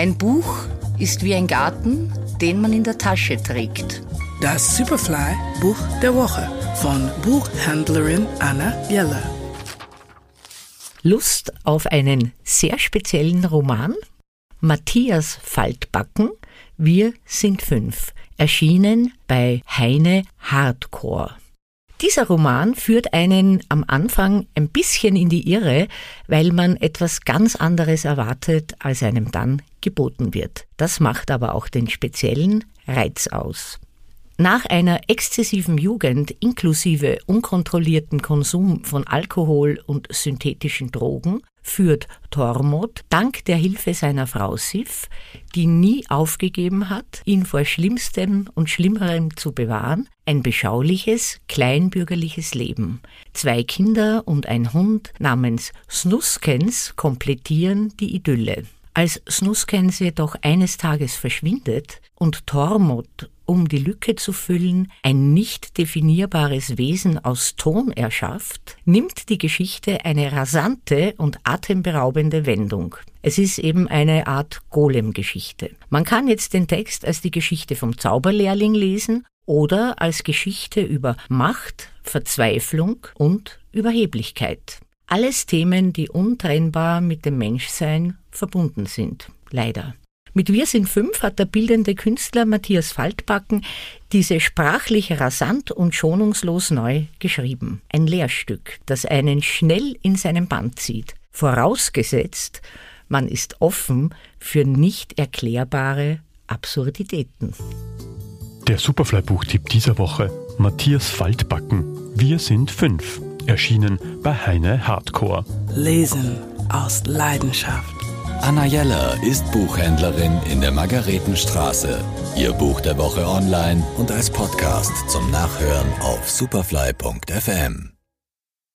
Ein Buch ist wie ein Garten, den man in der Tasche trägt. Das Superfly Buch der Woche von Buchhändlerin Anna Jeller. Lust auf einen sehr speziellen Roman? Matthias Faltbacken, Wir sind fünf, erschienen bei Heine Hardcore. Dieser Roman führt einen am Anfang ein bisschen in die Irre, weil man etwas ganz anderes erwartet, als einem dann geboten wird. Das macht aber auch den speziellen Reiz aus. Nach einer exzessiven Jugend inklusive unkontrollierten Konsum von Alkohol und synthetischen Drogen führt Tormod dank der Hilfe seiner Frau Sif, die nie aufgegeben hat, ihn vor Schlimmstem und Schlimmerem zu bewahren, ein beschauliches, kleinbürgerliches Leben. Zwei Kinder und ein Hund namens Snuskens komplettieren die Idylle. Als Snuskens jedoch eines Tages verschwindet und Tormod um die Lücke zu füllen, ein nicht definierbares Wesen aus Ton erschafft, nimmt die Geschichte eine rasante und atemberaubende Wendung. Es ist eben eine Art Golem-Geschichte. Man kann jetzt den Text als die Geschichte vom Zauberlehrling lesen oder als Geschichte über Macht, Verzweiflung und Überheblichkeit. Alles Themen, die untrennbar mit dem Menschsein verbunden sind. Leider. Mit Wir sind fünf hat der bildende Künstler Matthias Faltbacken diese sprachlich rasant und schonungslos neu geschrieben. Ein Lehrstück, das einen schnell in seinen Band zieht. Vorausgesetzt, man ist offen für nicht erklärbare Absurditäten. Der Superfly-Buchtipp dieser Woche: Matthias Faltbacken. Wir sind fünf. Erschienen bei Heine Hardcore. Lesen aus Leidenschaft. Anna Jeller ist Buchhändlerin in der Margaretenstraße. Ihr Buch der Woche online und als Podcast zum Nachhören auf superfly.fm.